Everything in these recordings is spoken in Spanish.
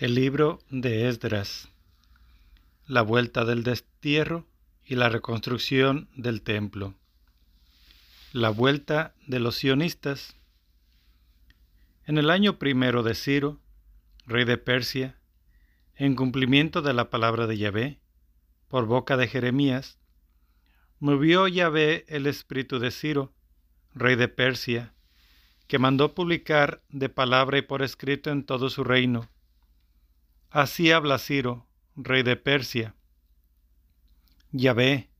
El libro de Esdras. La vuelta del destierro y la reconstrucción del templo. La vuelta de los sionistas. En el año primero de Ciro, rey de Persia, en cumplimiento de la palabra de Yahvé, por boca de Jeremías, movió Yahvé el espíritu de Ciro, rey de Persia, que mandó publicar de palabra y por escrito en todo su reino Así habla Ciro, rey de Persia. Yahvé,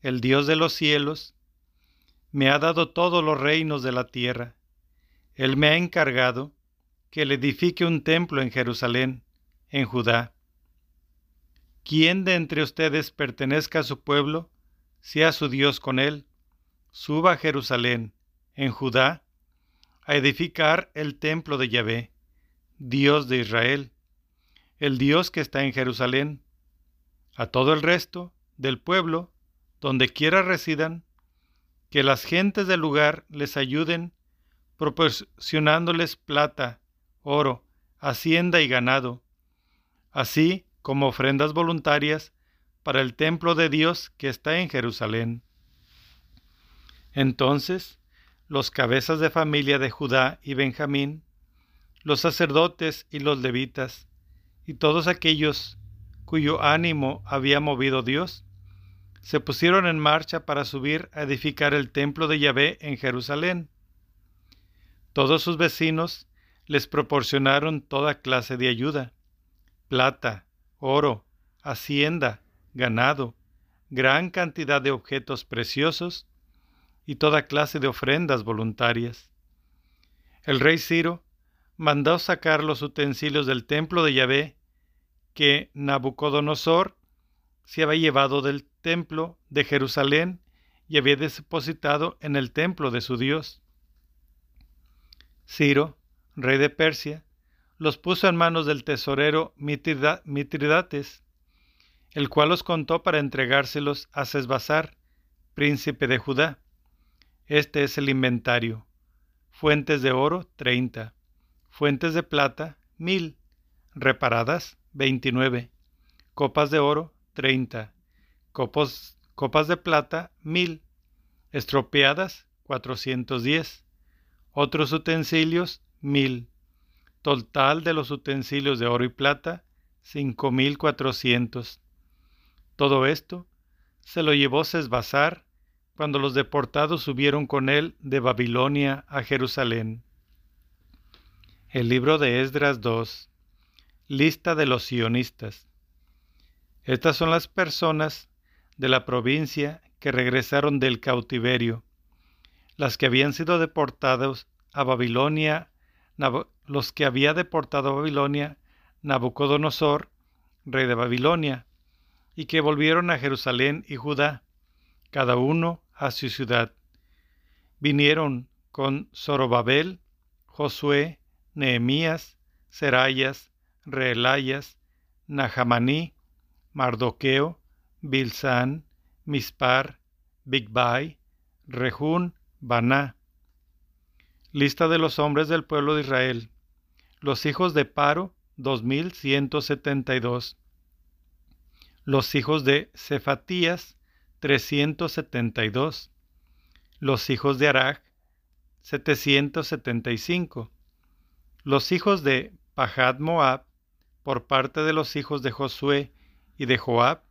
el Dios de los cielos, me ha dado todos los reinos de la tierra. Él me ha encargado que le edifique un templo en Jerusalén, en Judá. Quien de entre ustedes pertenezca a su pueblo, sea su Dios con él, suba a Jerusalén, en Judá, a edificar el templo de Yahvé, Dios de Israel el Dios que está en Jerusalén. A todo el resto del pueblo, donde quiera residan, que las gentes del lugar les ayuden, proporcionándoles plata, oro, hacienda y ganado, así como ofrendas voluntarias para el templo de Dios que está en Jerusalén. Entonces, los cabezas de familia de Judá y Benjamín, los sacerdotes y los levitas, y todos aquellos cuyo ánimo había movido Dios, se pusieron en marcha para subir a edificar el templo de Yahvé en Jerusalén. Todos sus vecinos les proporcionaron toda clase de ayuda, plata, oro, hacienda, ganado, gran cantidad de objetos preciosos y toda clase de ofrendas voluntarias. El rey Ciro mandó sacar los utensilios del templo de Yahvé que Nabucodonosor se había llevado del templo de Jerusalén y había depositado en el templo de su Dios. Ciro, rey de Persia, los puso en manos del tesorero Mitridates, el cual los contó para entregárselos a Sesbazar, príncipe de Judá. Este es el inventario. Fuentes de oro, treinta. Fuentes de plata, mil. Reparadas, 29. Copas de oro, 30. Copos, copas de plata, 1000. Estropeadas, 410. Otros utensilios, 1000. Total de los utensilios de oro y plata, 5400. Todo esto se lo llevó Sesbazar cuando los deportados subieron con él de Babilonia a Jerusalén. El libro de Esdras 2 Lista de los sionistas. Estas son las personas de la provincia que regresaron del cautiverio, las que habían sido deportados a Babilonia, los que había deportado a Babilonia Nabucodonosor, rey de Babilonia, y que volvieron a Jerusalén y Judá, cada uno a su ciudad. Vinieron con Zorobabel, Josué, Nehemías, Serayas, Reelayas, Nahamaní, Mardoqueo, Bilsán, Mispar, Bigbai, Rehún, Baná. Lista de los hombres del pueblo de Israel. Los hijos de Paro, 2172. Los hijos de Cefatías, 372. Los hijos de Arach, 775. Los hijos de Pahad Moab, por parte de los hijos de Josué y de Joab,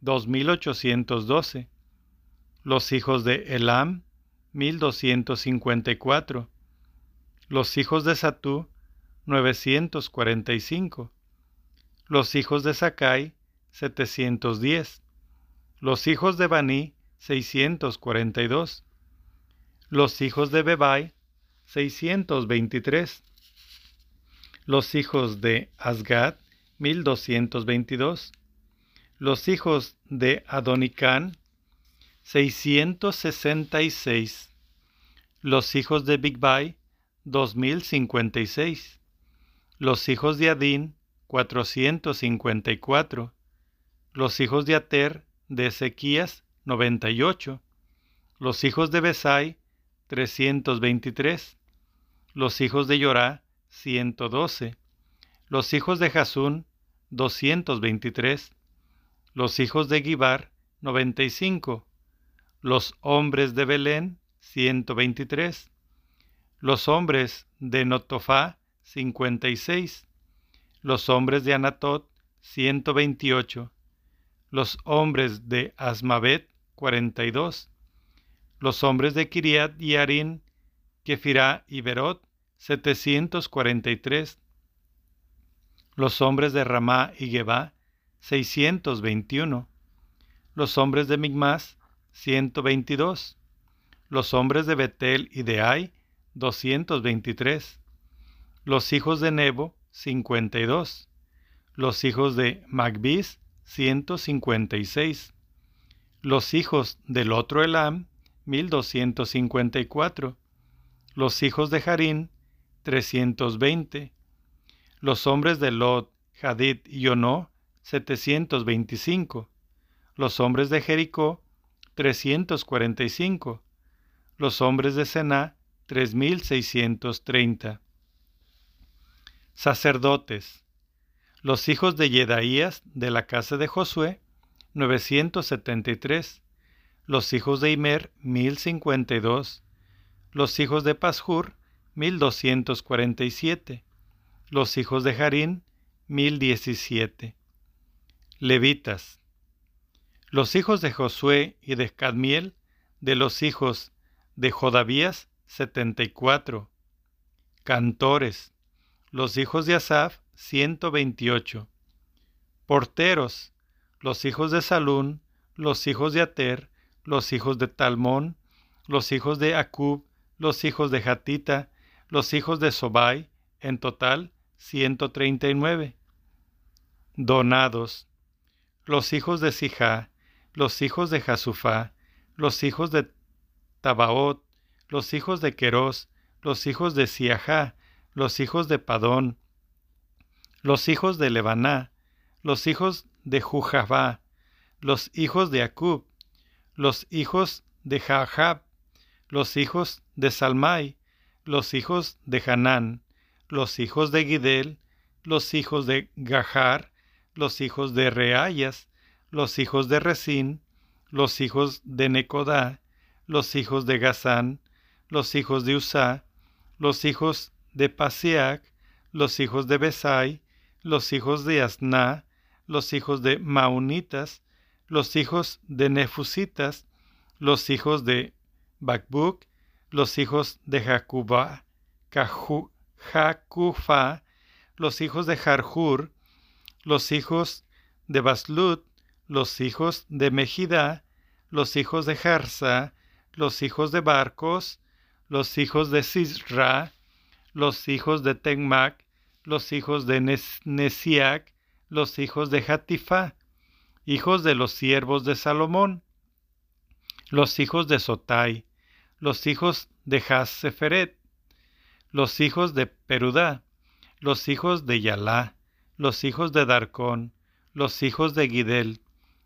2812. Los hijos de Elam, 1254. Los hijos de Satú, 945. Los hijos de Sakai, 710. Los hijos de Baní, 642. Los hijos de Bebai, 623 los hijos de Asgad, 1222, los hijos de Adonicán, 666, los hijos de Bigbai, 2056, los hijos de Adín, 454, los hijos de Ater, de Ezequías, 98, los hijos de Besai, 323, los hijos de Yorá, 112. Los hijos de Jasún, 223. Los hijos de Gibar, 95. Los hombres de Belén, 123. Los hombres de Notofá, 56. Los hombres de Anatot, 128. Los hombres de Asmavet, 42. Los hombres de Kiriat Yarin, Kefirá y Berot, 743. Los hombres de Ramá y Gebá, 621. Los hombres de Migmas, 122. Los hombres de Betel y de Ai, 223. Los hijos de Nebo, 52. Los hijos de Magbis, 156. Los hijos del otro Elam, 1254. Los hijos de Harín, 320. Los hombres de Lot, Hadid y Onó, 725. Los hombres de Jericó, 345. Los hombres de Sená, 3630. Sacerdotes. Los hijos de Yedaías de la casa de Josué, 973. Los hijos de Imer, 1052. Los hijos de Pashur, 1247. Los hijos de Harín, 1017. Levitas. Los hijos de Josué y de Cadmiel, de los hijos de Jodavías, 74. Cantores. Los hijos de Asaf, 128. Porteros. Los hijos de Salún, los hijos de Ater, los hijos de Talmón, los hijos de Acub, los hijos de Hatita, los hijos de Sobai, en total 139. Donados. Los hijos de Sijá, los hijos de Jasufá, los hijos de Tabaot, los hijos de Querós, los hijos de Siajá, los hijos de Padón, los hijos de Lebaná, los hijos de Jujabá, los hijos de Acub, los hijos de Jahab, los hijos de Salmai, los hijos de Hanán, los hijos de Gidel, los hijos de Gahar, los hijos de Reayas, los hijos de Resín, los hijos de Necodá, los hijos de Gazán, los hijos de Usá, los hijos de Pasiac, los hijos de Besai, los hijos de Asná, los hijos de Maunitas, los hijos de Nefusitas, los hijos de Bakbuk, los hijos de Jacubá, Jacufa, los hijos de Jarjur, los hijos de Baslut, los hijos de Mejida, los hijos de Jarsa, los hijos de Barcos, los hijos de Sisra, los hijos de Tenmac, los hijos de Nesiac, los hijos de Hatifa, hijos de los siervos de Salomón, los hijos de Sotai, los hijos de Haseferet, los hijos de Perudá, los hijos de Yalá, los hijos de Darcón, los hijos de Gidel,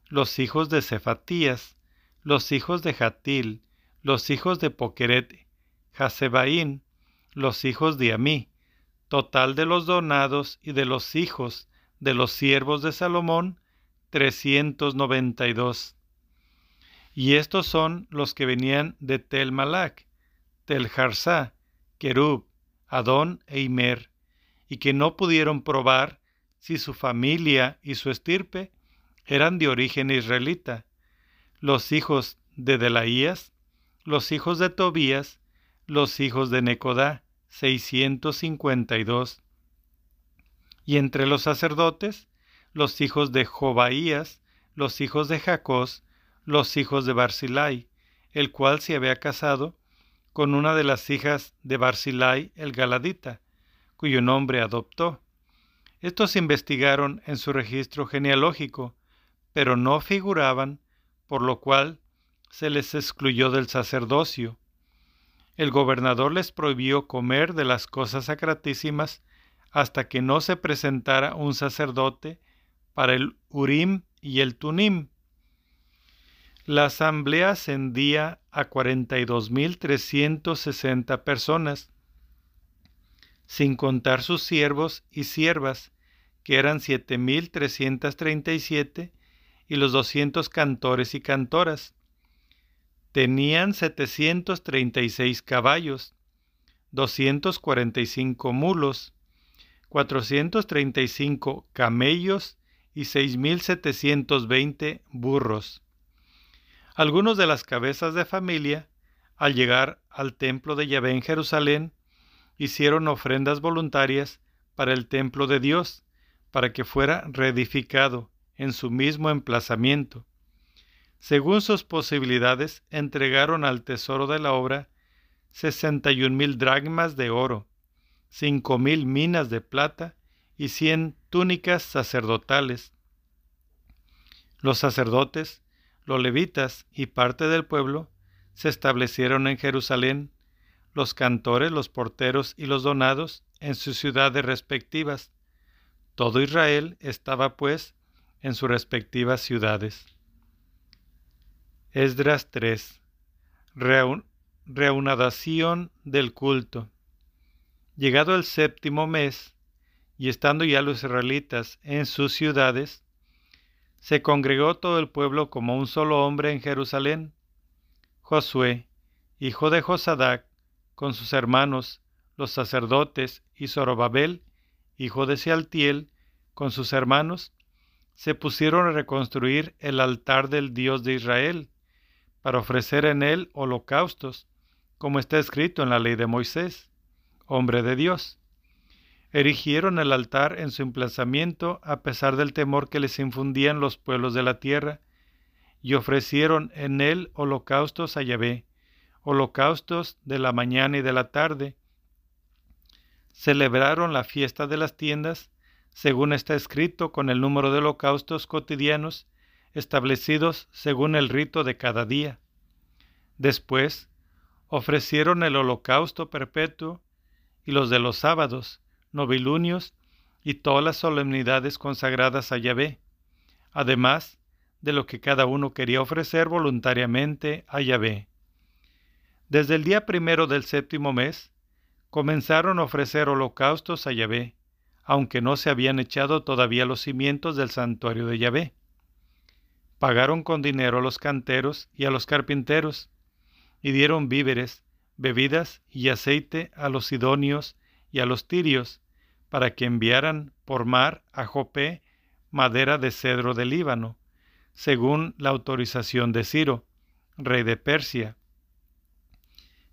los hijos de Cefatías, los hijos de Jatil, los hijos de Pokeret, Hasebaín, los hijos de Amí, total de los donados y de los hijos de los siervos de Salomón, 392. Y estos son los que venían de Tel Malac, Tel Jarsá, Kerub, Adón e Imer, y que no pudieron probar si su familia y su estirpe eran de origen israelita, los hijos de Delaías, los hijos de Tobías, los hijos de Necodá, 652. Y entre los sacerdotes, los hijos de Jobaías, los hijos de Jacós, los hijos de Barzilai, el cual se había casado con una de las hijas de Barzilai el Galadita, cuyo nombre adoptó. Estos investigaron en su registro genealógico, pero no figuraban, por lo cual se les excluyó del sacerdocio. El gobernador les prohibió comer de las cosas sacratísimas hasta que no se presentara un sacerdote para el Urim y el Tunim. La asamblea ascendía a 42.360 personas, sin contar sus siervos y siervas, que eran siete mil trescientas treinta y siete, y los doscientos cantores y cantoras. Tenían setecientos treinta y seis caballos, doscientos cuarenta y cinco mulos, cuatrocientos treinta y cinco camellos y seis mil setecientos veinte burros. Algunos de las cabezas de familia, al llegar al templo de Yahvé en Jerusalén, hicieron ofrendas voluntarias para el templo de Dios, para que fuera reedificado en su mismo emplazamiento. Según sus posibilidades, entregaron al tesoro de la obra sesenta y un mil dragmas de oro, cinco mil minas de plata y cien túnicas sacerdotales. Los sacerdotes, los levitas y parte del pueblo se establecieron en Jerusalén, los cantores, los porteros y los donados en sus ciudades respectivas, todo Israel estaba, pues, en sus respectivas ciudades. Esdras 3. reunadación del culto. Llegado el séptimo mes, y estando ya los israelitas en sus ciudades, se congregó todo el pueblo como un solo hombre en Jerusalén. Josué, hijo de Josadac, con sus hermanos, los sacerdotes, y Zorobabel, hijo de Sealtiel, con sus hermanos, se pusieron a reconstruir el altar del Dios de Israel, para ofrecer en él holocaustos, como está escrito en la ley de Moisés, hombre de Dios. Erigieron el altar en su emplazamiento a pesar del temor que les infundían los pueblos de la tierra, y ofrecieron en él holocaustos a Yahvé, holocaustos de la mañana y de la tarde, celebraron la fiesta de las tiendas, según está escrito con el número de holocaustos cotidianos establecidos según el rito de cada día. Después, ofrecieron el holocausto perpetuo y los de los sábados, novilunios y todas las solemnidades consagradas a Yahvé, además de lo que cada uno quería ofrecer voluntariamente a Yahvé. Desde el día primero del séptimo mes, comenzaron a ofrecer holocaustos a Yahvé, aunque no se habían echado todavía los cimientos del santuario de Yahvé. Pagaron con dinero a los canteros y a los carpinteros, y dieron víveres, bebidas y aceite a los sidonios y a los tirios, para que enviaran por mar a Jopé madera de cedro del Líbano, según la autorización de Ciro, rey de Persia,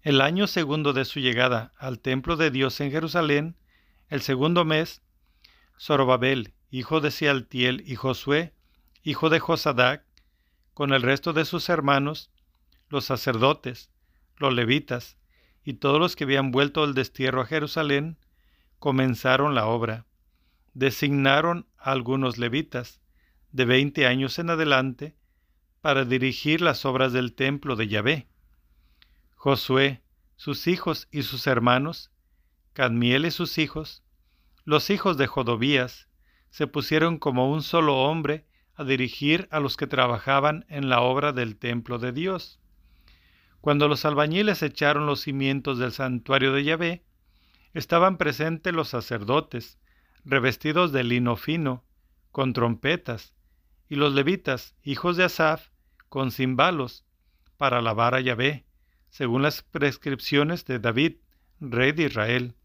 el año segundo de su llegada al templo de Dios en Jerusalén, el segundo mes, Zorobabel, hijo de Sealtiel, y Josué, hijo de Josadac, con el resto de sus hermanos, los sacerdotes, los levitas, y todos los que habían vuelto del destierro a Jerusalén, comenzaron la obra. Designaron a algunos levitas, de veinte años en adelante, para dirigir las obras del templo de Yahvé. Josué, sus hijos y sus hermanos, Cadmiel y sus hijos, los hijos de Jodobías, se pusieron como un solo hombre a dirigir a los que trabajaban en la obra del templo de Dios. Cuando los albañiles echaron los cimientos del santuario de Yahvé, estaban presentes los sacerdotes, revestidos de lino fino, con trompetas, y los levitas, hijos de Asaf, con cimbalos, para alabar a Yahvé, según las prescripciones de David, rey de Israel.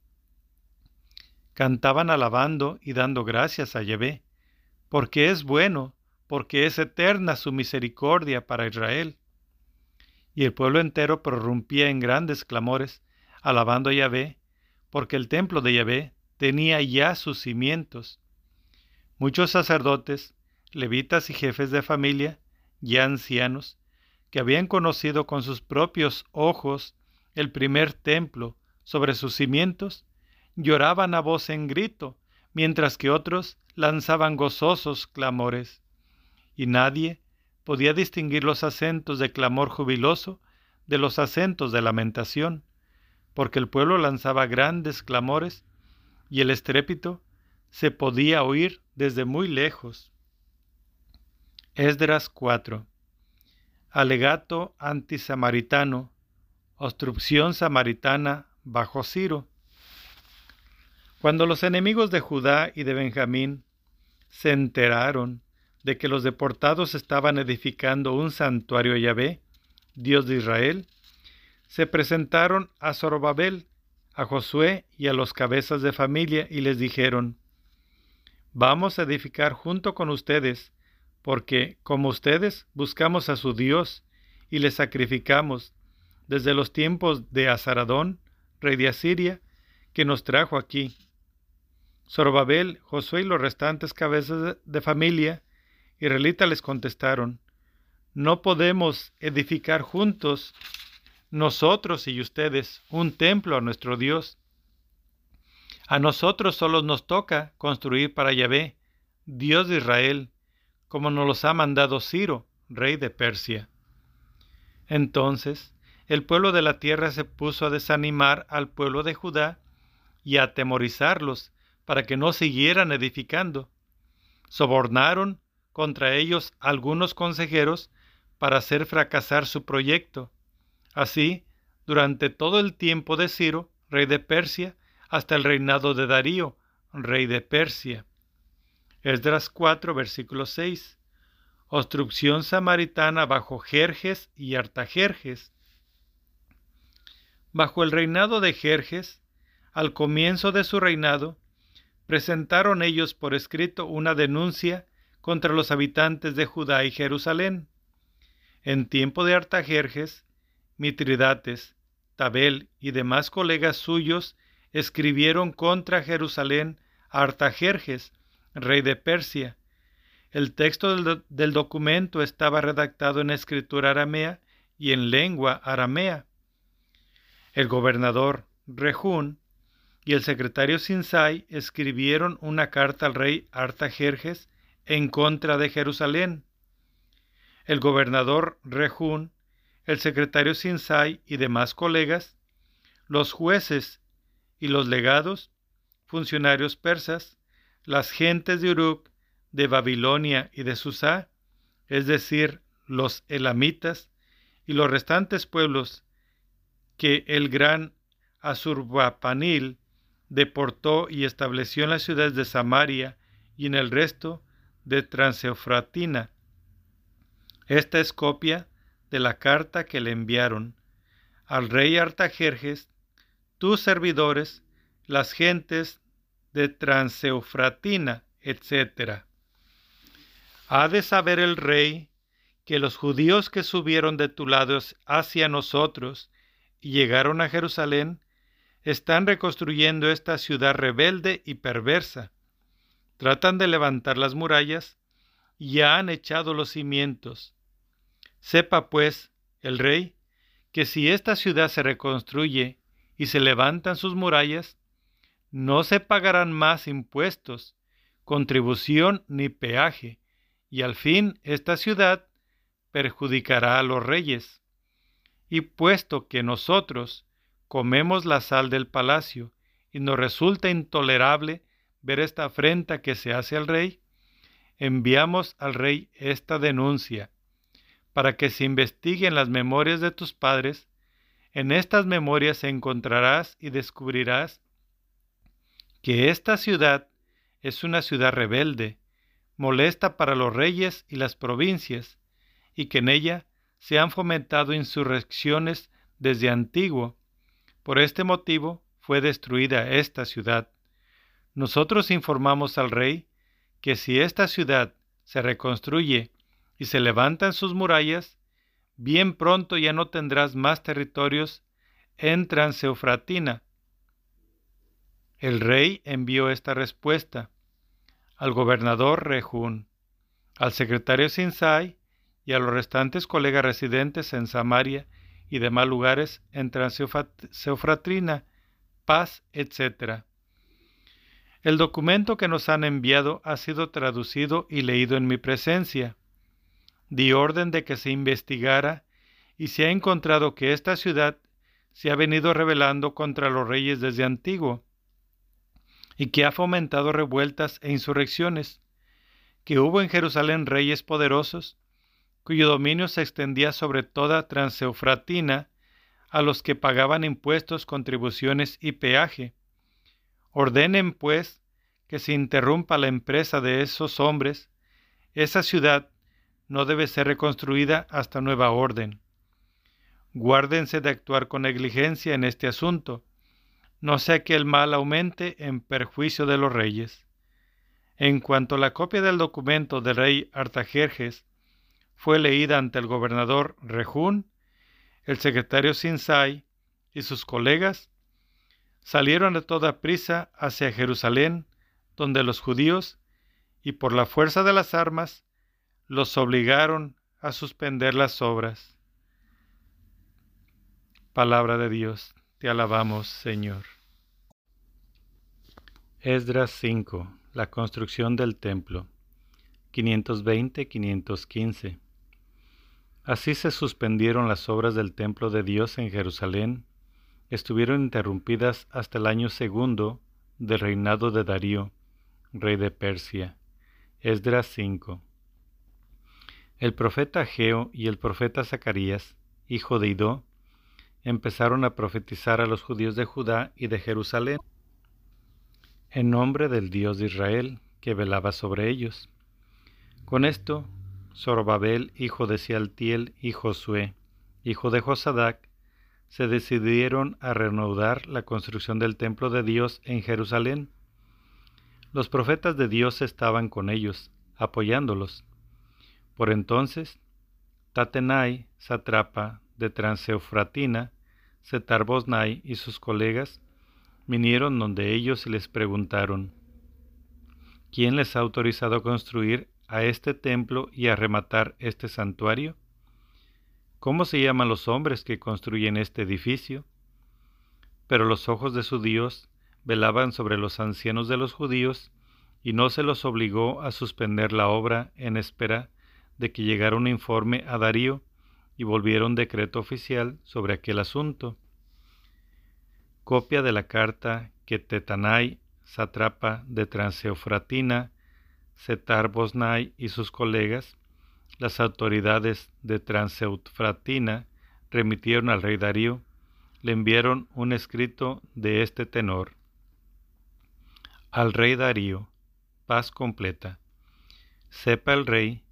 Cantaban alabando y dando gracias a Yahvé, porque es bueno, porque es eterna su misericordia para Israel. Y el pueblo entero prorrumpía en grandes clamores, alabando a Yahvé, porque el templo de Yahvé tenía ya sus cimientos. Muchos sacerdotes, levitas y jefes de familia, ya ancianos, que habían conocido con sus propios ojos el primer templo sobre sus cimientos, lloraban a voz en grito, mientras que otros lanzaban gozosos clamores. Y nadie podía distinguir los acentos de clamor jubiloso de los acentos de lamentación, porque el pueblo lanzaba grandes clamores y el estrépito se podía oír desde muy lejos. Esdras 4 Alegato antisamaritano. Obstrucción samaritana bajo Ciro. Cuando los enemigos de Judá y de Benjamín se enteraron de que los deportados estaban edificando un santuario a Yahvé, Dios de Israel, se presentaron a Zorobabel, a Josué y a los cabezas de familia y les dijeron, Vamos a edificar junto con ustedes, porque, como ustedes, buscamos a su Dios y le sacrificamos desde los tiempos de Azaradón, rey de Asiria, que nos trajo aquí. Zorobabel, Josué y los restantes cabezas de familia israelitas les contestaron, No podemos edificar juntos nosotros y ustedes un templo a nuestro Dios. A nosotros solo nos toca construir para Yahvé, Dios de Israel, como nos los ha mandado Ciro, rey de Persia. Entonces el pueblo de la tierra se puso a desanimar al pueblo de Judá y a atemorizarlos para que no siguieran edificando. Sobornaron contra ellos algunos consejeros para hacer fracasar su proyecto. Así, durante todo el tiempo de Ciro, rey de Persia, hasta el reinado de Darío, rey de Persia. Esdras 4, versículo 6. Obstrucción samaritana bajo Jerjes y Artajerjes. Bajo el reinado de Jerjes, al comienzo de su reinado, presentaron ellos por escrito una denuncia contra los habitantes de Judá y Jerusalén. En tiempo de Artajerjes, Mitridates, Tabel y demás colegas suyos escribieron contra Jerusalén a Artajerjes, rey de Persia. El texto del, del documento estaba redactado en escritura aramea y en lengua aramea el gobernador Rejún y el secretario Sinsai escribieron una carta al rey Artajerjes en contra de Jerusalén. El gobernador Rejún, el secretario Sinsai y demás colegas, los jueces y los legados, funcionarios persas, las gentes de Uruk, de Babilonia y de Susá, es decir, los elamitas, y los restantes pueblos que el gran Asurbapanil deportó y estableció en las ciudades de Samaria y en el resto de Transeufratina. Esta es copia de la carta que le enviaron al rey Artajerjes, tus servidores, las gentes de Transeufratina, etc. Ha de saber el rey que los judíos que subieron de tu lado hacia nosotros y llegaron a Jerusalén, están reconstruyendo esta ciudad rebelde y perversa. Tratan de levantar las murallas y ya han echado los cimientos. Sepa, pues, el rey, que si esta ciudad se reconstruye y se levantan sus murallas, no se pagarán más impuestos, contribución ni peaje, y al fin esta ciudad perjudicará a los reyes. Y puesto que nosotros comemos la sal del palacio y nos resulta intolerable ver esta afrenta que se hace al rey, enviamos al rey esta denuncia, para que se investiguen las memorias de tus padres, en estas memorias encontrarás y descubrirás que esta ciudad es una ciudad rebelde, molesta para los reyes y las provincias, y que en ella se han fomentado insurrecciones desde antiguo. Por este motivo fue destruida esta ciudad. Nosotros informamos al rey que si esta ciudad se reconstruye y se levantan sus murallas, bien pronto ya no tendrás más territorios en Transeufratina. El rey envió esta respuesta al gobernador Rejún, al secretario Sinsai y a los restantes colegas residentes en Samaria y demás lugares en Transeufratrina, Paz, etc. El documento que nos han enviado ha sido traducido y leído en mi presencia. Di orden de que se investigara y se ha encontrado que esta ciudad se ha venido rebelando contra los reyes desde antiguo y que ha fomentado revueltas e insurrecciones, que hubo en Jerusalén reyes poderosos cuyo dominio se extendía sobre toda Transeufratina, a los que pagaban impuestos, contribuciones y peaje. Ordenen, pues, que se interrumpa la empresa de esos hombres, esa ciudad no debe ser reconstruida hasta nueva orden. Guárdense de actuar con negligencia en este asunto, no sea que el mal aumente en perjuicio de los reyes. En cuanto la copia del documento del rey Artajerjes fue leída ante el gobernador Rejún, el secretario Sinsai y sus colegas salieron a toda prisa hacia Jerusalén, donde los judíos, y por la fuerza de las armas, los obligaron a suspender las obras. Palabra de Dios, te alabamos, Señor. Esdras 5. La construcción del templo. 520-515. Así se suspendieron las obras del templo de Dios en Jerusalén. Estuvieron interrumpidas hasta el año segundo del reinado de Darío, rey de Persia. Esdras 5. El profeta Geo y el profeta Zacarías, hijo de Idó, empezaron a profetizar a los judíos de Judá y de Jerusalén en nombre del Dios de Israel que velaba sobre ellos. Con esto, Zorobabel, hijo de Sealtiel, y Josué, hijo de Josadac, se decidieron a reanudar la construcción del templo de Dios en Jerusalén. Los profetas de Dios estaban con ellos, apoyándolos. Por entonces, Tatenai, satrapa de Transeufratina, Setarbosnai y sus colegas vinieron donde ellos y les preguntaron, ¿quién les ha autorizado a construir a este templo y a rematar este santuario? ¿Cómo se llaman los hombres que construyen este edificio? Pero los ojos de su Dios velaban sobre los ancianos de los judíos y no se los obligó a suspender la obra en espera de que llegara un informe a Darío y volviera un decreto oficial sobre aquel asunto. Copia de la carta que Tetanai, satrapa de Transeufratina, Setar Bosnai y sus colegas, las autoridades de Transeufratina, remitieron al rey Darío, le enviaron un escrito de este tenor. Al rey Darío, paz completa. Sepa el rey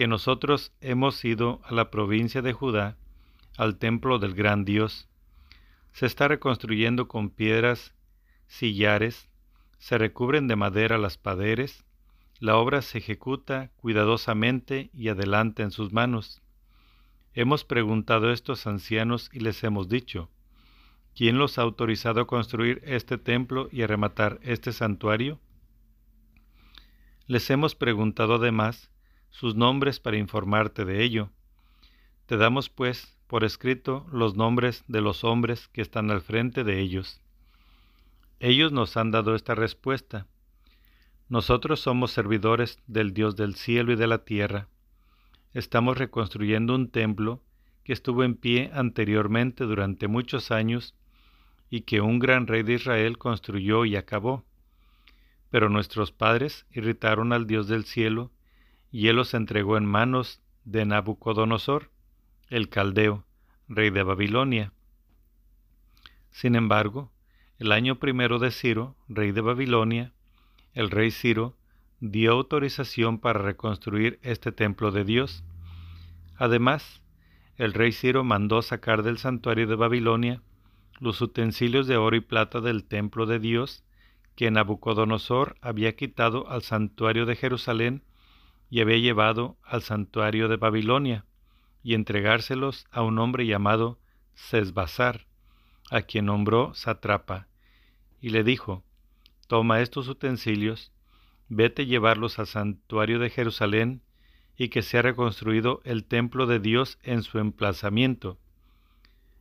que nosotros hemos ido a la provincia de Judá, al templo del gran Dios. Se está reconstruyendo con piedras, sillares, se recubren de madera las paderes, la obra se ejecuta cuidadosamente y adelante en sus manos. Hemos preguntado a estos ancianos y les hemos dicho, ¿quién los ha autorizado a construir este templo y a rematar este santuario? Les hemos preguntado además sus nombres para informarte de ello. Te damos, pues, por escrito los nombres de los hombres que están al frente de ellos. Ellos nos han dado esta respuesta. Nosotros somos servidores del Dios del cielo y de la tierra. Estamos reconstruyendo un templo que estuvo en pie anteriormente durante muchos años y que un gran rey de Israel construyó y acabó. Pero nuestros padres irritaron al Dios del cielo y él los entregó en manos de Nabucodonosor, el caldeo, rey de Babilonia. Sin embargo, el año primero de Ciro, rey de Babilonia, el rey Ciro dio autorización para reconstruir este templo de Dios. Además, el rey Ciro mandó sacar del santuario de Babilonia los utensilios de oro y plata del templo de Dios que Nabucodonosor había quitado al santuario de Jerusalén y había llevado al santuario de Babilonia, y entregárselos a un hombre llamado Sesbazar, a quien nombró satrapa, y le dijo, Toma estos utensilios, vete llevarlos al santuario de Jerusalén, y que sea reconstruido el templo de Dios en su emplazamiento.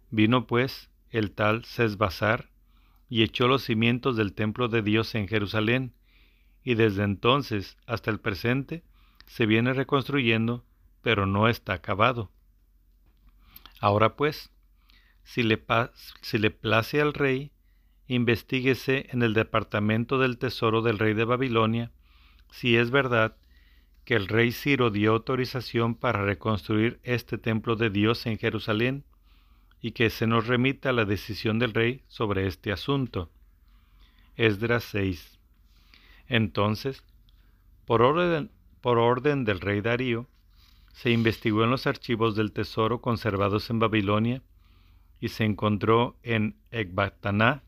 Vino pues el tal Sesbazar, y echó los cimientos del templo de Dios en Jerusalén, y desde entonces hasta el presente se viene reconstruyendo, pero no está acabado. Ahora pues, si le, si le place al rey, investiguese en el departamento del tesoro del rey de Babilonia si es verdad que el rey Ciro dio autorización para reconstruir este templo de Dios en Jerusalén y que se nos remita la decisión del rey sobre este asunto. Esdras 6. Entonces, por orden, por orden del rey Darío, se investigó en los archivos del tesoro conservados en Babilonia y se encontró en Ecbataná,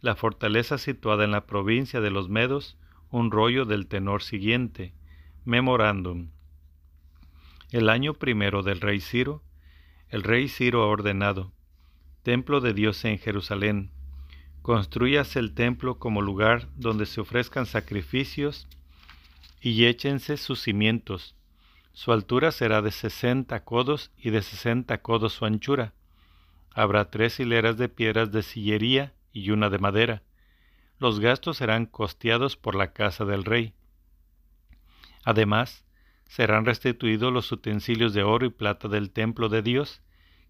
la fortaleza situada en la provincia de los Medos, un rollo del tenor siguiente, Memorándum. El año primero del rey Ciro, el rey Ciro ha ordenado, Templo de Dios en Jerusalén, construyase el templo como lugar donde se ofrezcan sacrificios y échense sus cimientos. Su altura será de sesenta codos y de sesenta codos su anchura. Habrá tres hileras de piedras de sillería y una de madera. Los gastos serán costeados por la casa del rey. Además, serán restituidos los utensilios de oro y plata del templo de Dios,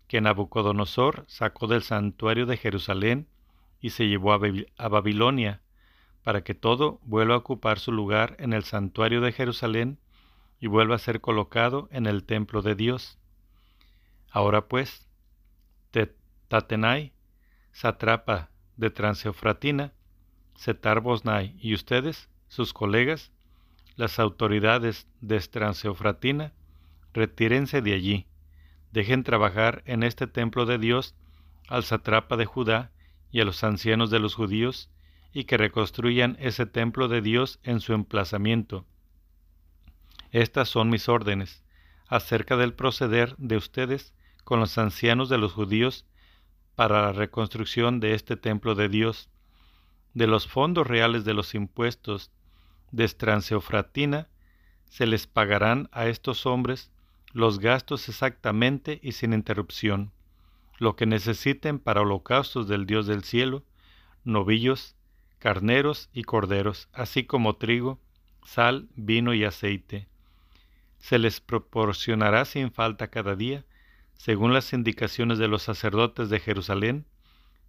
que Nabucodonosor sacó del santuario de Jerusalén y se llevó a Babilonia, para que todo vuelva a ocupar su lugar en el santuario de Jerusalén y vuelva a ser colocado en el templo de Dios. Ahora pues, Tatenai, satrapa de Transeufratina, Setar Bosnai y ustedes, sus colegas, las autoridades de Transeufratina, retírense de allí, dejen trabajar en este templo de Dios al satrapa de Judá y a los ancianos de los judíos, y que reconstruyan ese templo de Dios en su emplazamiento. Estas son mis órdenes acerca del proceder de ustedes con los ancianos de los judíos para la reconstrucción de este templo de Dios, de los fondos reales de los impuestos de Transeofratina, se les pagarán a estos hombres los gastos exactamente y sin interrupción, lo que necesiten para holocaustos del Dios del cielo, novillos, carneros y corderos, así como trigo, sal, vino y aceite. Se les proporcionará sin falta cada día, según las indicaciones de los sacerdotes de Jerusalén,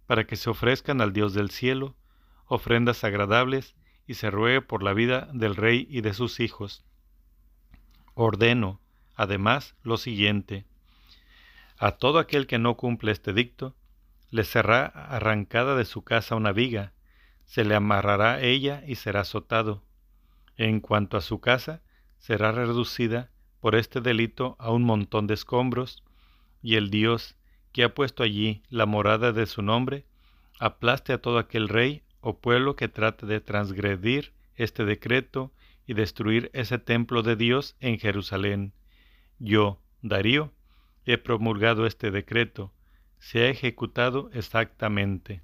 para que se ofrezcan al Dios del cielo ofrendas agradables y se ruegue por la vida del rey y de sus hijos. Ordeno, además, lo siguiente. A todo aquel que no cumple este dicto, le será arrancada de su casa una viga, se le amarrará ella y será azotado. En cuanto a su casa, será reducida por este delito a un montón de escombros, y el Dios que ha puesto allí la morada de su nombre, aplaste a todo aquel rey o pueblo que trate de transgredir este decreto y destruir ese templo de Dios en Jerusalén. Yo, Darío, he promulgado este decreto, se ha ejecutado exactamente.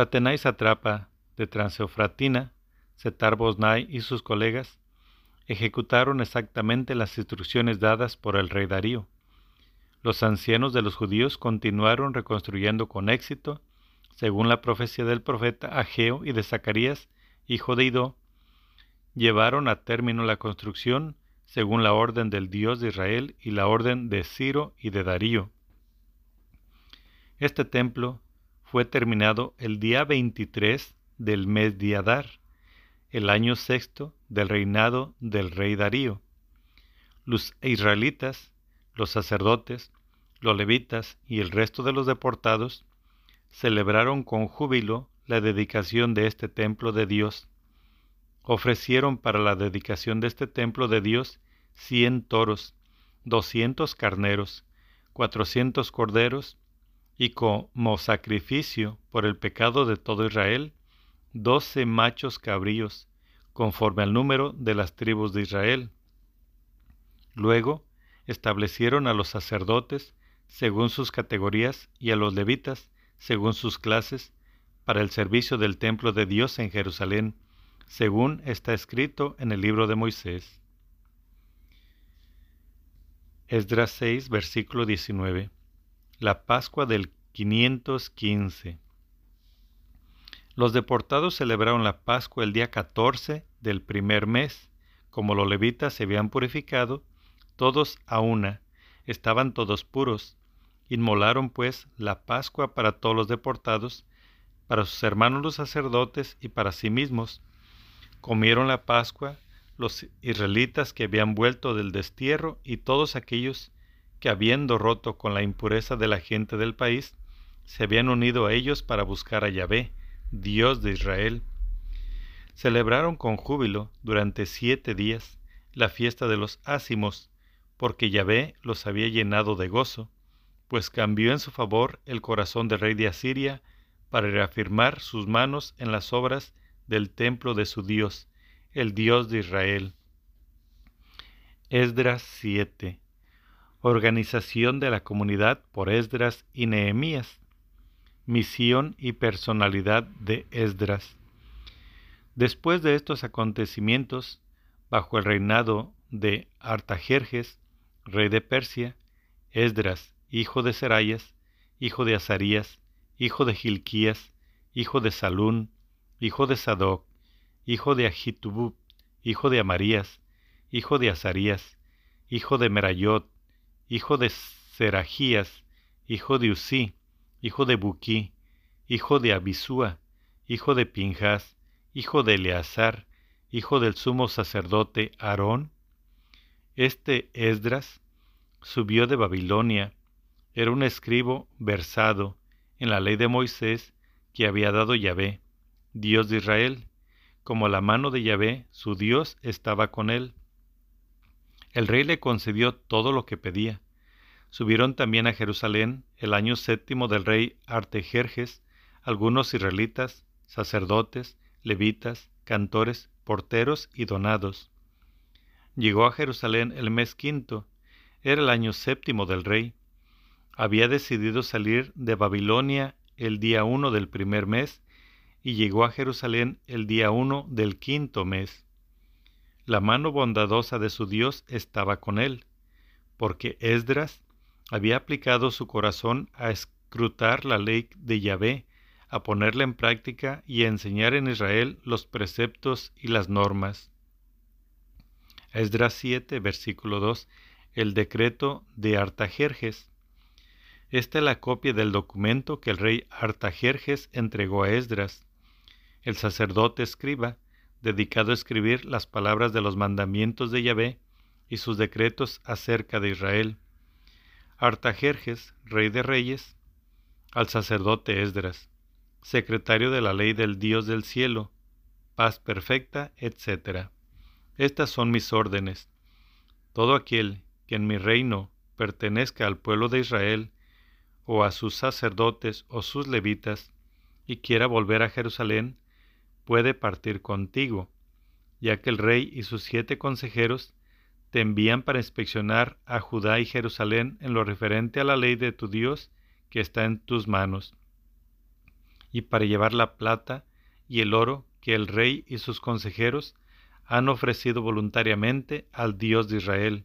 Tatenai Satrapa de Transeofratina, Setar Bosnai y sus colegas ejecutaron exactamente las instrucciones dadas por el rey Darío. Los ancianos de los judíos continuaron reconstruyendo con éxito, según la profecía del profeta Ageo y de Zacarías, hijo de Ido, llevaron a término la construcción según la orden del Dios de Israel y la orden de Ciro y de Darío. Este templo fue terminado el día 23 del mes de Adar, el año sexto del reinado del rey Darío. Los israelitas, los sacerdotes, los levitas y el resto de los deportados celebraron con júbilo la dedicación de este templo de Dios. Ofrecieron para la dedicación de este templo de Dios cien toros, doscientos carneros, cuatrocientos corderos y como sacrificio por el pecado de todo Israel, doce machos cabríos, conforme al número de las tribus de Israel. Luego establecieron a los sacerdotes según sus categorías y a los levitas según sus clases para el servicio del templo de Dios en Jerusalén, según está escrito en el libro de Moisés. Esdras 6, versículo 19 la Pascua del 515. Los deportados celebraron la Pascua el día 14 del primer mes. Como los levitas se habían purificado, todos a una, estaban todos puros. Inmolaron pues la Pascua para todos los deportados, para sus hermanos los sacerdotes y para sí mismos. Comieron la Pascua los israelitas que habían vuelto del destierro y todos aquellos que habiendo roto con la impureza de la gente del país, se habían unido a ellos para buscar a Yahvé, Dios de Israel. celebraron con júbilo durante siete días la fiesta de los ácimos, porque Yahvé los había llenado de gozo, pues cambió en su favor el corazón del rey de Asiria para reafirmar sus manos en las obras del templo de su Dios, el Dios de Israel. Esdras 7 Organización de la comunidad por Esdras y Nehemías. Misión y personalidad de Esdras. Después de estos acontecimientos, bajo el reinado de Artajerjes, rey de Persia, Esdras, hijo de Serayas, hijo de Azarías, hijo de Gilquías, hijo de Salún, hijo de Sadoc, hijo de Ahitubub, hijo de Amarías, hijo de Azarías, hijo de Merayot, hijo de Serajías, hijo de Usí, hijo de Buquí, hijo de Abisúa, hijo de Pinjas, hijo de Eleazar, hijo del sumo sacerdote Aarón? Este Esdras subió de Babilonia, era un escribo versado en la ley de Moisés que había dado Yahvé, Dios de Israel, como la mano de Yahvé, su Dios, estaba con él. El rey le concedió todo lo que pedía. Subieron también a Jerusalén el año séptimo del rey Artejerjes algunos israelitas, sacerdotes, levitas, cantores, porteros y donados. Llegó a Jerusalén el mes quinto, era el año séptimo del rey. Había decidido salir de Babilonia el día uno del primer mes y llegó a Jerusalén el día uno del quinto mes. La mano bondadosa de su Dios estaba con él, porque Esdras había aplicado su corazón a escrutar la ley de Yahvé a ponerla en práctica y a enseñar en Israel los preceptos y las normas. Esdras 7, versículo 2, el decreto de Artajerjes. Esta es la copia del documento que el rey Artajerjes entregó a Esdras, el sacerdote escriba, dedicado a escribir las palabras de los mandamientos de Yahvé y sus decretos acerca de Israel. Artajerjes, rey de reyes, al sacerdote Esdras secretario de la ley del Dios del cielo, paz perfecta, etc. Estas son mis órdenes. Todo aquel que en mi reino pertenezca al pueblo de Israel, o a sus sacerdotes o sus levitas, y quiera volver a Jerusalén, puede partir contigo, ya que el rey y sus siete consejeros te envían para inspeccionar a Judá y Jerusalén en lo referente a la ley de tu Dios que está en tus manos y para llevar la plata y el oro que el rey y sus consejeros han ofrecido voluntariamente al Dios de Israel,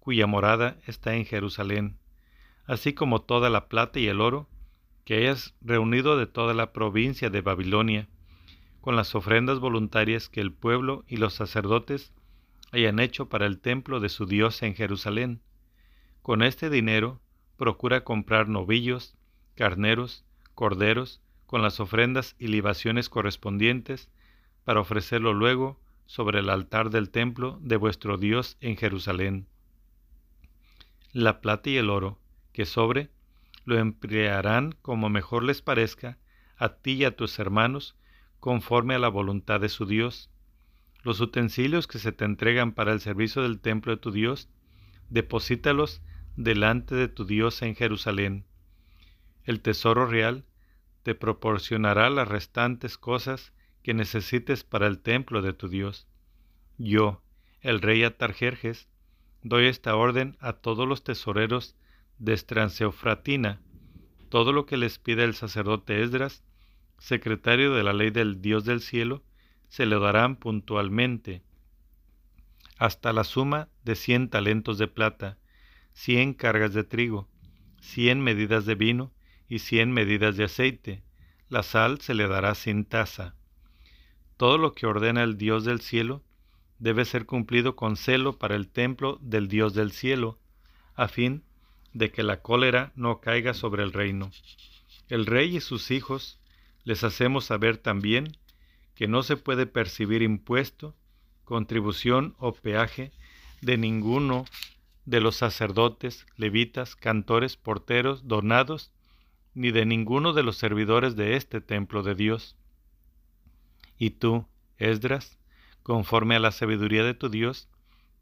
cuya morada está en Jerusalén, así como toda la plata y el oro que hayas reunido de toda la provincia de Babilonia, con las ofrendas voluntarias que el pueblo y los sacerdotes hayan hecho para el templo de su Dios en Jerusalén. Con este dinero procura comprar novillos, carneros, corderos, con las ofrendas y libaciones correspondientes, para ofrecerlo luego sobre el altar del templo de vuestro Dios en Jerusalén. La plata y el oro que sobre lo emplearán como mejor les parezca a ti y a tus hermanos, conforme a la voluntad de su Dios. Los utensilios que se te entregan para el servicio del templo de tu Dios, deposítalos delante de tu Dios en Jerusalén. El tesoro real te proporcionará las restantes cosas que necesites para el templo de tu Dios. Yo, el rey Atarjerjes, doy esta orden a todos los tesoreros de Estranseofratina, todo lo que les pide el sacerdote Esdras, secretario de la ley del Dios del cielo, se le darán puntualmente, hasta la suma de cien talentos de plata, cien cargas de trigo, cien medidas de vino y cien medidas de aceite. La sal se le dará sin taza. Todo lo que ordena el Dios del cielo debe ser cumplido con celo para el templo del Dios del cielo, a fin de que la cólera no caiga sobre el reino. El rey y sus hijos les hacemos saber también que no se puede percibir impuesto, contribución o peaje de ninguno de los sacerdotes, levitas, cantores, porteros, donados ni de ninguno de los servidores de este templo de Dios. Y tú, Esdras, conforme a la sabiduría de tu Dios,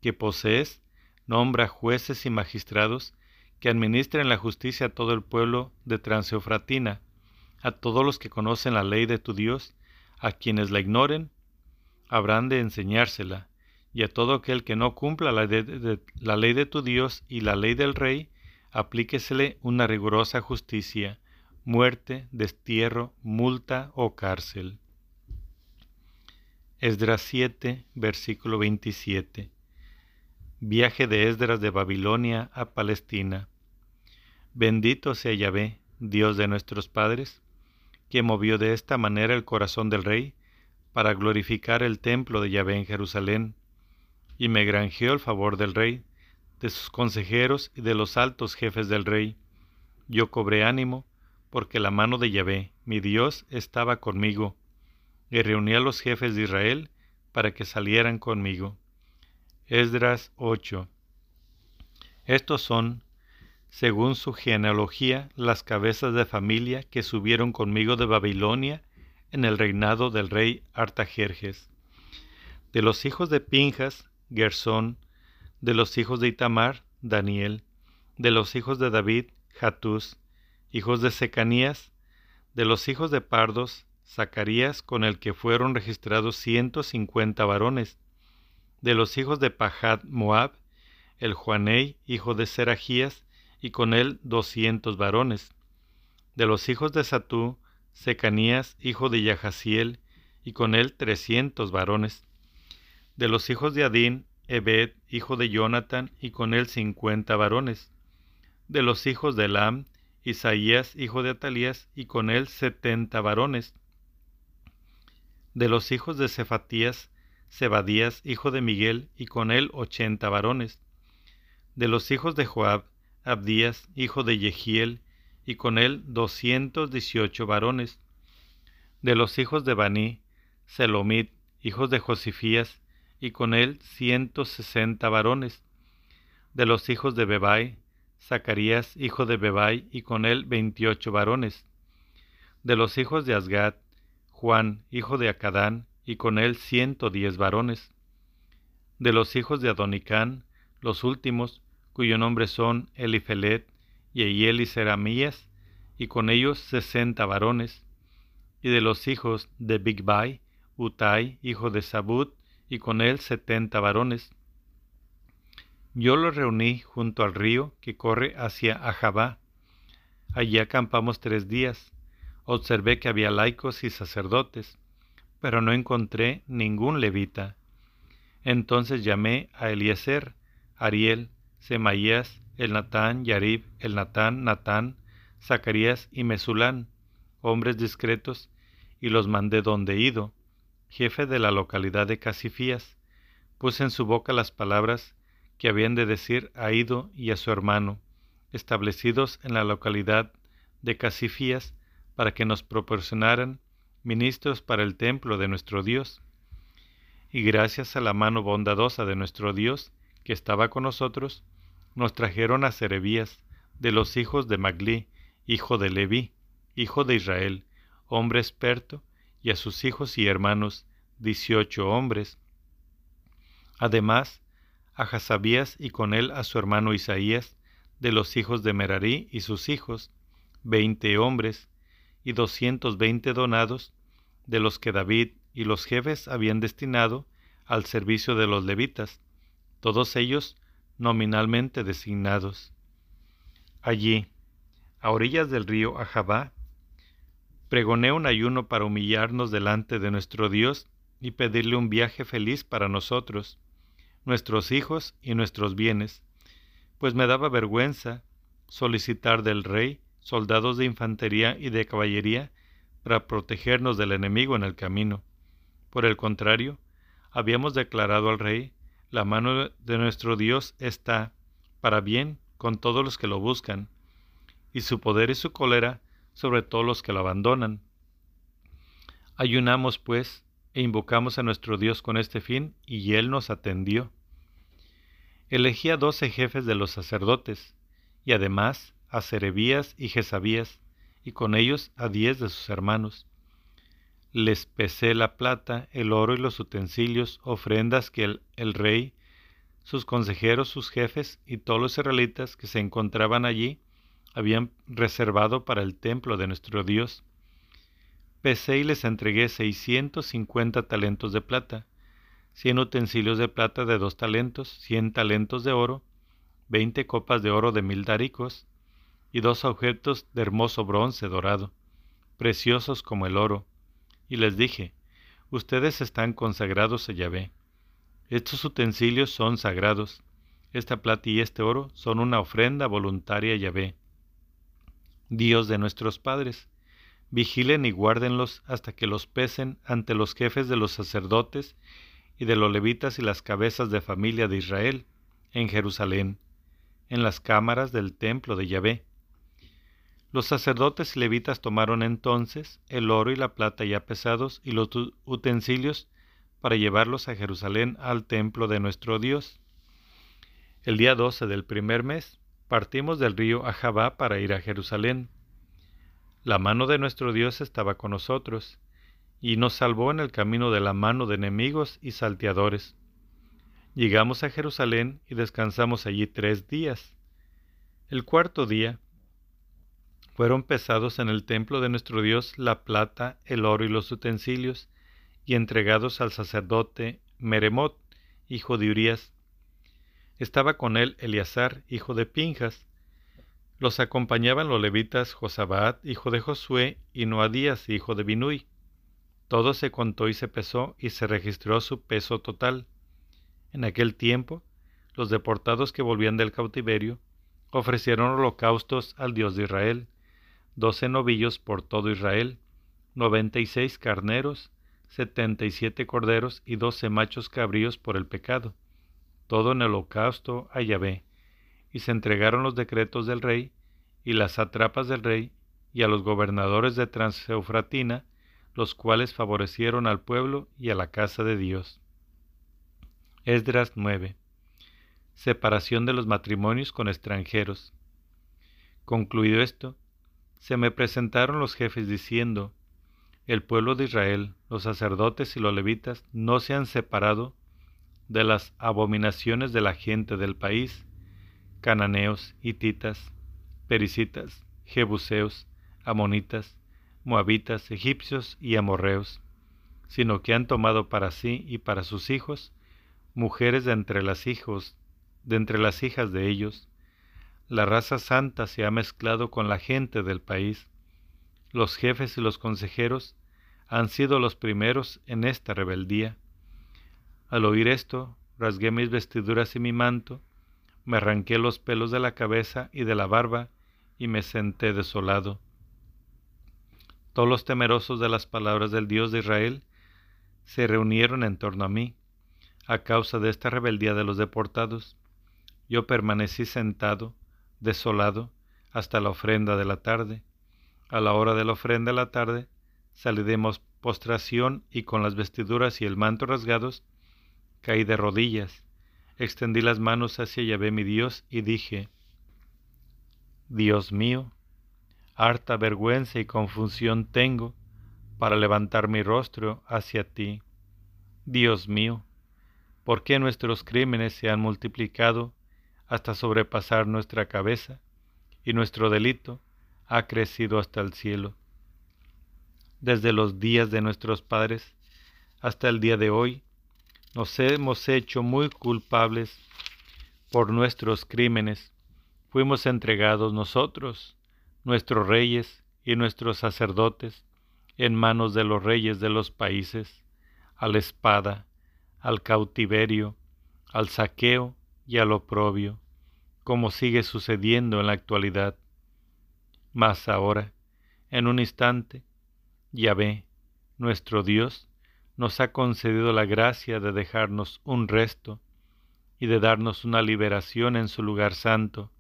que posees, nombra jueces y magistrados que administren la justicia a todo el pueblo de Transeofratina, a todos los que conocen la ley de tu Dios, a quienes la ignoren, habrán de enseñársela, y a todo aquel que no cumpla la, ley de tu Dios y la ley del rey, aplíquesele una rigurosa justicia, muerte, destierro, multa o cárcel. Esdras 7, versículo 27. Viaje de Esdras de Babilonia a Palestina. Bendito sea Yahvé, Dios de nuestros padres, que movió de esta manera el corazón del rey para glorificar el templo de Yahvé en Jerusalén, y me granjeó el favor del rey, de sus consejeros y de los altos jefes del rey. Yo cobré ánimo, porque la mano de Yahvé, mi Dios, estaba conmigo, y reuní a los jefes de Israel para que salieran conmigo. Esdras 8. Estos son, según su genealogía, las cabezas de familia que subieron conmigo de Babilonia en el reinado del rey Artajerjes. De los hijos de Pinjas, Gersón, de los hijos de Itamar, Daniel, de los hijos de David, Hatús, hijos de Secanías, de los hijos de Pardos, Zacarías, con el que fueron registrados ciento cincuenta varones, de los hijos de Pahat Moab, el Juanei, hijo de Serajías, y con él doscientos varones. De los hijos de Satú, Secanías, hijo de Yahaziel, y con él trescientos varones. De los hijos de Adín, Ebed, hijo de Jonathan, y con él cincuenta varones. De los hijos de Elam, Isaías, hijo de Atalías, y con él setenta varones. De los hijos de Cefatías, Zebadías, hijo de Miguel, y con él ochenta varones. De los hijos de Joab, Abdías, hijo de Yehiel, y con él doscientos dieciocho varones. De los hijos de Baní, Selomit, hijos de Josifías, y con él ciento sesenta varones. De los hijos de Bebai, Zacarías, hijo de Bebai, y con él veintiocho varones. De los hijos de Asgad, Juan, hijo de Acadán, y con él ciento diez varones. De los hijos de Adonicán, los últimos, cuyo nombre son Elifelet, y Seramías, y con ellos sesenta varones, y de los hijos de Bigbai, Utai, hijo de Sabut, y con él setenta varones. Yo los reuní junto al río que corre hacia Ahabá. Allí acampamos tres días. Observé que había laicos y sacerdotes, pero no encontré ningún levita. Entonces llamé a Eliezer, Ariel, Semaías, el Natán, Yarib, el Natán, Natán, Zacarías y Mesulán, hombres discretos, y los mandé donde Ido, jefe de la localidad de Casifías. Puse en su boca las palabras que habían de decir a Ido y a su hermano, establecidos en la localidad de Casifías, para que nos proporcionaran ministros para el templo de nuestro Dios. Y gracias a la mano bondadosa de nuestro Dios, que estaba con nosotros, nos trajeron a Serebías, de los hijos de Magli, hijo de Leví, hijo de Israel, hombre experto, y a sus hijos y hermanos, dieciocho hombres. Además, a Hasabías y con él a su hermano Isaías, de los hijos de Merarí y sus hijos, veinte hombres, y doscientos veinte donados, de los que David y los jefes habían destinado al servicio de los levitas, todos ellos nominalmente designados. Allí, a orillas del río Ahabá, pregoné un ayuno para humillarnos delante de nuestro Dios y pedirle un viaje feliz para nosotros, nuestros hijos y nuestros bienes, pues me daba vergüenza solicitar del rey soldados de infantería y de caballería para protegernos del enemigo en el camino. Por el contrario, habíamos declarado al rey la mano de nuestro Dios está para bien con todos los que lo buscan, y su poder y su cólera sobre todos los que lo abandonan. Ayunamos, pues, e invocamos a nuestro Dios con este fin, y Él nos atendió. Elegí a doce jefes de los sacerdotes, y además a Serebías y Jezabías, y con ellos a diez de sus hermanos. Les pesé la plata, el oro y los utensilios, ofrendas que el, el, rey, sus consejeros, sus jefes y todos los israelitas que se encontraban allí habían reservado para el templo de nuestro Dios. Pesé y les entregué seiscientos cincuenta talentos de plata, cien utensilios de plata de dos talentos, cien talentos de oro, veinte copas de oro de mil daricos, y dos objetos de hermoso bronce dorado, preciosos como el oro. Y les dije, Ustedes están consagrados a Yahvé. Estos utensilios son sagrados. Esta plata y este oro son una ofrenda voluntaria a Yahvé. Dios de nuestros padres. Vigilen y guárdenlos hasta que los pesen ante los jefes de los sacerdotes y de los levitas y las cabezas de familia de Israel, en Jerusalén, en las cámaras del templo de Yahvé. Los sacerdotes y levitas tomaron entonces el oro y la plata ya pesados y los utensilios para llevarlos a Jerusalén al templo de nuestro Dios. El día doce del primer mes partimos del río Ahabá para ir a Jerusalén. La mano de nuestro Dios estaba con nosotros, y nos salvó en el camino de la mano de enemigos y salteadores. Llegamos a Jerusalén y descansamos allí tres días. El cuarto día fueron pesados en el templo de nuestro Dios la plata, el oro y los utensilios, y entregados al sacerdote Meremot, hijo de Urías. Estaba con él Eleazar, hijo de Pinjas. Los acompañaban los levitas Josabat, hijo de Josué, y Noadías, hijo de Binui. Todo se contó y se pesó, y se registró su peso total. En aquel tiempo, los deportados que volvían del cautiverio ofrecieron holocaustos al Dios de Israel, doce novillos por todo Israel, noventa y seis carneros, setenta y siete corderos y doce machos cabríos por el pecado, todo en holocausto a Yahvé, y se entregaron los decretos del rey, y las atrapas del rey, y a los gobernadores de Transeufratina, los cuales favorecieron al pueblo y a la casa de Dios. Esdras 9. Separación de los matrimonios con extranjeros. Concluido esto, se me presentaron los jefes diciendo, el pueblo de Israel, los sacerdotes y los levitas no se han separado de las abominaciones de la gente del país, cananeos, hititas, pericitas, jebuseos, amonitas, moabitas, egipcios y amorreos, sino que han tomado para sí y para sus hijos mujeres de entre las hijos, de entre las hijas de ellos, la raza santa se ha mezclado con la gente del país. Los jefes y los consejeros han sido los primeros en esta rebeldía. Al oír esto, rasgué mis vestiduras y mi manto, me arranqué los pelos de la cabeza y de la barba, y me senté desolado. Todos los temerosos de las palabras del Dios de Israel se reunieron en torno a mí, a causa de esta rebeldía de los deportados. Yo permanecí sentado, desolado hasta la ofrenda de la tarde. A la hora de la ofrenda de la tarde de postración y con las vestiduras y el manto rasgados, caí de rodillas, extendí las manos hacia Yahvé mi Dios y dije, Dios mío, harta vergüenza y confusión tengo para levantar mi rostro hacia ti. Dios mío, ¿por qué nuestros crímenes se han multiplicado hasta sobrepasar nuestra cabeza, y nuestro delito ha crecido hasta el cielo. Desde los días de nuestros padres hasta el día de hoy, nos hemos hecho muy culpables por nuestros crímenes. Fuimos entregados nosotros, nuestros reyes y nuestros sacerdotes, en manos de los reyes de los países, a la espada, al cautiverio, al saqueo y al oprobio, como sigue sucediendo en la actualidad. Mas ahora, en un instante, Yahvé, nuestro Dios, nos ha concedido la gracia de dejarnos un resto y de darnos una liberación en su lugar santo.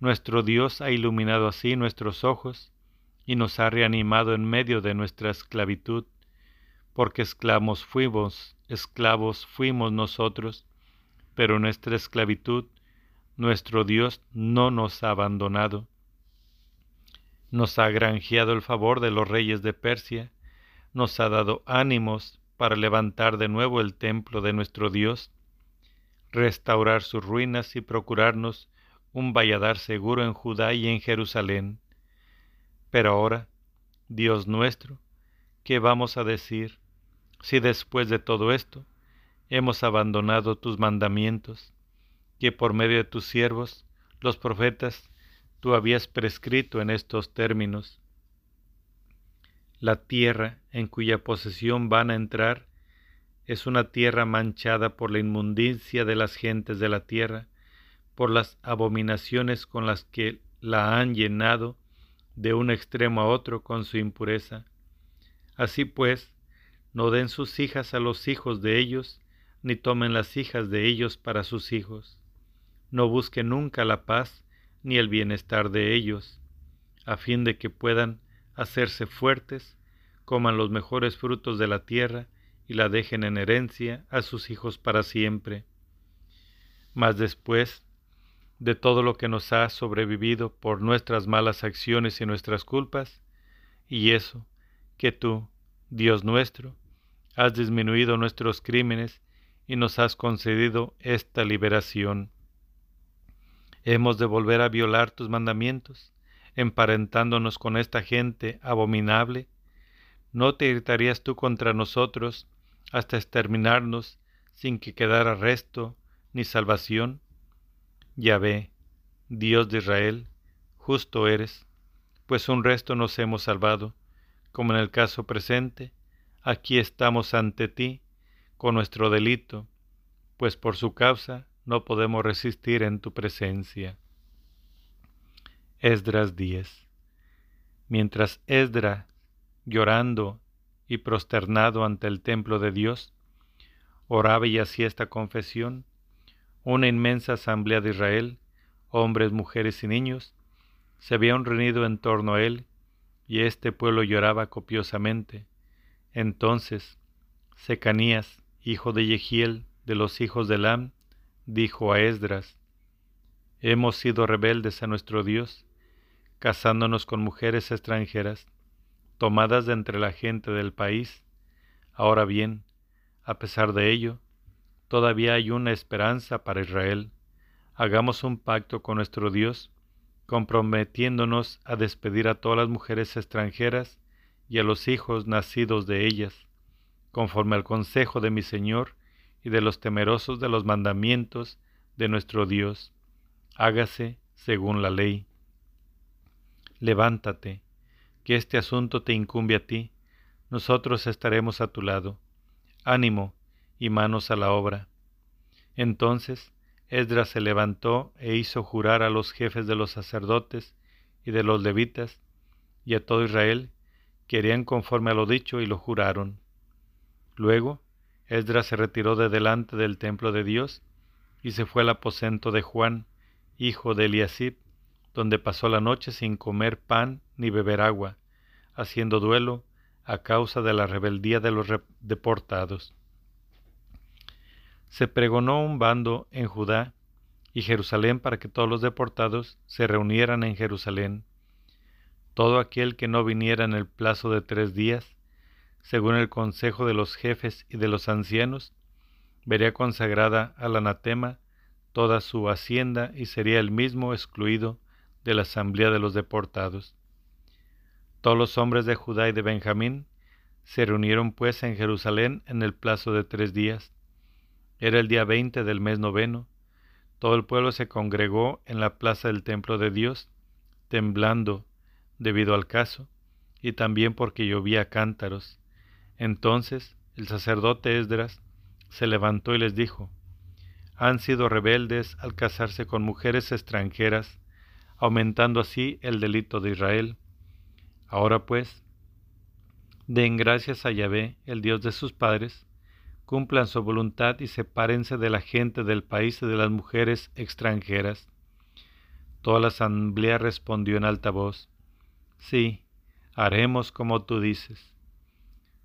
Nuestro Dios ha iluminado así nuestros ojos y nos ha reanimado en medio de nuestra esclavitud, porque esclavos fuimos, esclavos fuimos nosotros, pero nuestra esclavitud nuestro Dios no nos ha abandonado. Nos ha granjeado el favor de los reyes de Persia, nos ha dado ánimos para levantar de nuevo el templo de nuestro Dios, restaurar sus ruinas y procurarnos un valladar seguro en Judá y en Jerusalén. Pero ahora, Dios nuestro, ¿qué vamos a decir si después de todo esto hemos abandonado tus mandamientos, que por medio de tus siervos, los profetas, tú habías prescrito en estos términos? La tierra en cuya posesión van a entrar es una tierra manchada por la inmundicia de las gentes de la tierra, por las abominaciones con las que la han llenado de un extremo a otro con su impureza. Así pues, no den sus hijas a los hijos de ellos, ni tomen las hijas de ellos para sus hijos. No busquen nunca la paz ni el bienestar de ellos, a fin de que puedan hacerse fuertes, coman los mejores frutos de la tierra y la dejen en herencia a sus hijos para siempre. Mas después de todo lo que nos ha sobrevivido por nuestras malas acciones y nuestras culpas, y eso, que tú, Dios nuestro, has disminuido nuestros crímenes y nos has concedido esta liberación. Hemos de volver a violar tus mandamientos, emparentándonos con esta gente abominable. ¿No te irritarías tú contra nosotros hasta exterminarnos sin que quedara resto ni salvación? Yahvé, Dios de Israel, justo eres, pues un resto nos hemos salvado, como en el caso presente, aquí estamos ante ti con nuestro delito, pues por su causa no podemos resistir en tu presencia. Esdras 10 Mientras Esdra, llorando y prosternado ante el templo de Dios, oraba y hacía esta confesión, una inmensa asamblea de Israel, hombres, mujeres y niños, se habían reunido en torno a él, y este pueblo lloraba copiosamente. Entonces, Secanías, hijo de Yehiel, de los hijos de Lam, dijo a Esdras, Hemos sido rebeldes a nuestro Dios, casándonos con mujeres extranjeras, tomadas de entre la gente del país. Ahora bien, a pesar de ello, todavía hay una esperanza para Israel. Hagamos un pacto con nuestro Dios, comprometiéndonos a despedir a todas las mujeres extranjeras y a los hijos nacidos de ellas, conforme al consejo de mi Señor y de los temerosos de los mandamientos de nuestro Dios. Hágase según la ley. Levántate, que este asunto te incumbe a ti, nosotros estaremos a tu lado. Ánimo, y manos a la obra. Entonces Esdras se levantó e hizo jurar a los jefes de los sacerdotes y de los levitas y a todo Israel que harían conforme a lo dicho y lo juraron. Luego Esdras se retiró de delante del templo de Dios y se fue al aposento de Juan, hijo de Eliasib, donde pasó la noche sin comer pan ni beber agua, haciendo duelo a causa de la rebeldía de los deportados se pregonó un bando en Judá y Jerusalén para que todos los deportados se reunieran en Jerusalén. Todo aquel que no viniera en el plazo de tres días, según el consejo de los jefes y de los ancianos, vería consagrada al anatema toda su hacienda y sería el mismo excluido de la asamblea de los deportados. Todos los hombres de Judá y de Benjamín se reunieron pues en Jerusalén en el plazo de tres días, era el día veinte del mes noveno. Todo el pueblo se congregó en la plaza del templo de Dios, temblando debido al caso, y también porque llovía cántaros. Entonces el sacerdote Esdras se levantó y les dijo, Han sido rebeldes al casarse con mujeres extranjeras, aumentando así el delito de Israel. Ahora pues, den gracias a Yahvé, el Dios de sus padres, cumplan su voluntad y sepárense de la gente del país y de las mujeres extranjeras. Toda la asamblea respondió en alta voz, Sí, haremos como tú dices.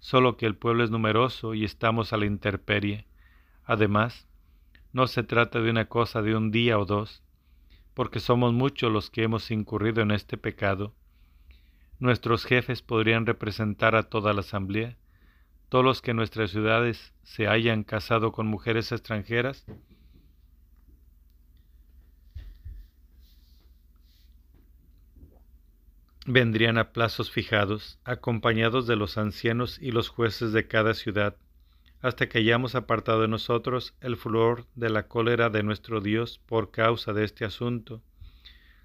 Solo que el pueblo es numeroso y estamos a la intemperie. Además, no se trata de una cosa de un día o dos, porque somos muchos los que hemos incurrido en este pecado. Nuestros jefes podrían representar a toda la asamblea, todos los que en nuestras ciudades se hayan casado con mujeres extranjeras. Vendrían a plazos fijados, acompañados de los ancianos y los jueces de cada ciudad, hasta que hayamos apartado de nosotros el flor de la cólera de nuestro Dios por causa de este asunto.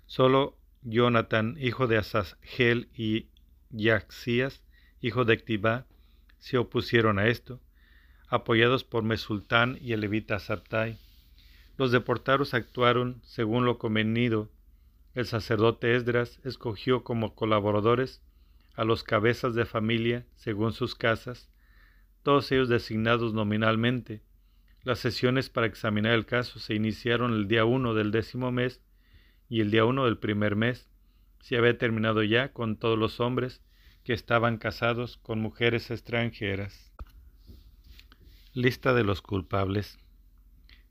Solo Jonathan, hijo de Asahel, y Yaxías, hijo de Ectibá, se opusieron a esto, apoyados por Mesultán y el levita Sabtai. Los deportados actuaron según lo convenido. El sacerdote Esdras escogió como colaboradores a los cabezas de familia según sus casas, todos ellos designados nominalmente. Las sesiones para examinar el caso se iniciaron el día uno del décimo mes y el día uno del primer mes se había terminado ya con todos los hombres que estaban casados con mujeres extranjeras. Lista de los culpables.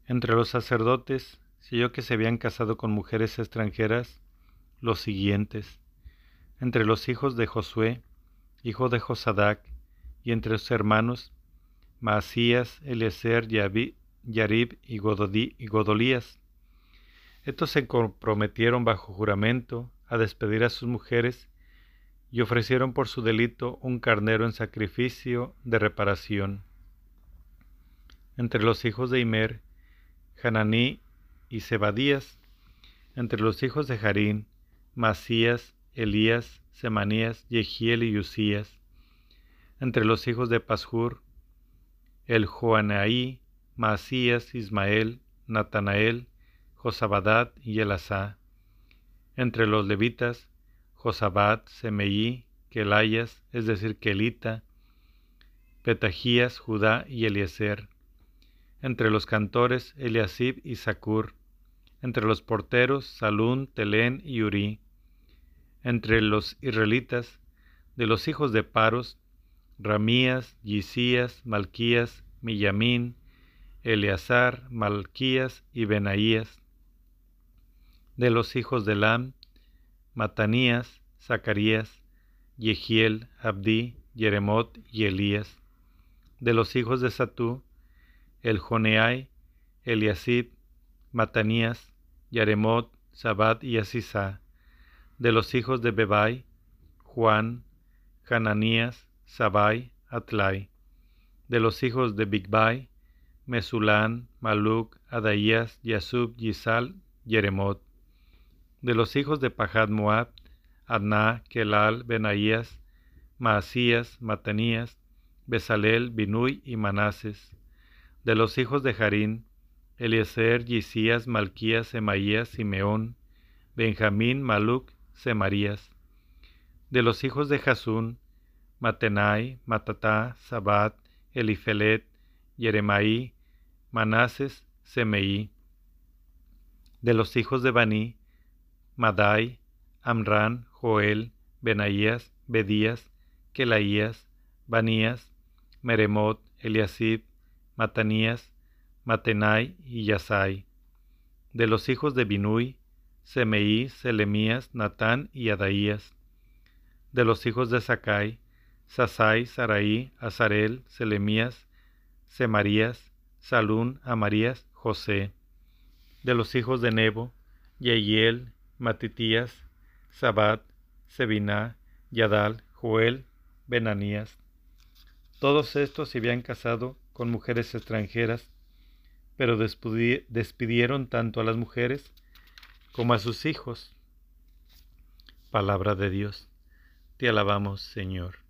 Entre los sacerdotes yo que se habían casado con mujeres extranjeras los siguientes. Entre los hijos de Josué, hijo de Josadac, y entre sus hermanos, Maasías, Eliezer, Yarib y, y Godolías, estos se comprometieron bajo juramento a despedir a sus mujeres y ofrecieron por su delito un carnero en sacrificio de reparación. Entre los hijos de Imer, Hananí y Zebadías, entre los hijos de Jarín, Masías, Elías, Semanías, Yehiel y Usías, entre los hijos de Pashur, el Joanaí, Masías, Ismael, Natanael, Josabadat y Elasá. Entre los levitas, Josabat, Semeí, Kelayas, es decir, Kelita, Petajías, Judá y Eliezer. Entre los cantores, Eliasib y Sacur. Entre los porteros, Salún, Telén y Uri. Entre los israelitas, de los hijos de Paros, Ramías, Yisías, Malquías, Millamín, Eleazar, Malquías y Benaías de los hijos de Lam, Matanías, Zacarías, Yehiel, Abdi, Jeremot y Elías. De los hijos de Satú, el Joneai, Eliasib, Matanías, Yaremot, Sabat y Asisá. De los hijos de Bebai, Juan, Hananías, Sabai, Atlai. De los hijos de Bigbai, Mesulán, Maluk, Adaías, Yasub, Yisal, Yeremot de los hijos de Pahad Moab, Adná, Kelal, Benaías, Maasías, Matanías, Besalel, Binui y Manases. De los hijos de Jarín, Eliezer, Yisías, Malquías, Semaías, Simeón, Benjamín, Maluc, Semarías. De los hijos de Jasún, Matenai, Matatá, Sabat, Elifelet, Yeremaí, Manases, Semeí. De los hijos de Baní, Madai, Amran, Joel, Benaías, Bedías, Kelaías, Banías, Meremot, Eliasib, Matanías, Matenai y Yasai. De los hijos de Binui, Semeí, Selemías, Natán y Adaías. De los hijos de Sakai, Sasai, Saraí, Azarel, Selemías, Semarías, Salún, Amarías, José. De los hijos de Nebo, Yeiel, Matitías, Sabat, Sebiná, Yadal, Joel, Benanías. Todos estos se habían casado con mujeres extranjeras, pero despidieron tanto a las mujeres como a sus hijos. Palabra de Dios. Te alabamos, Señor.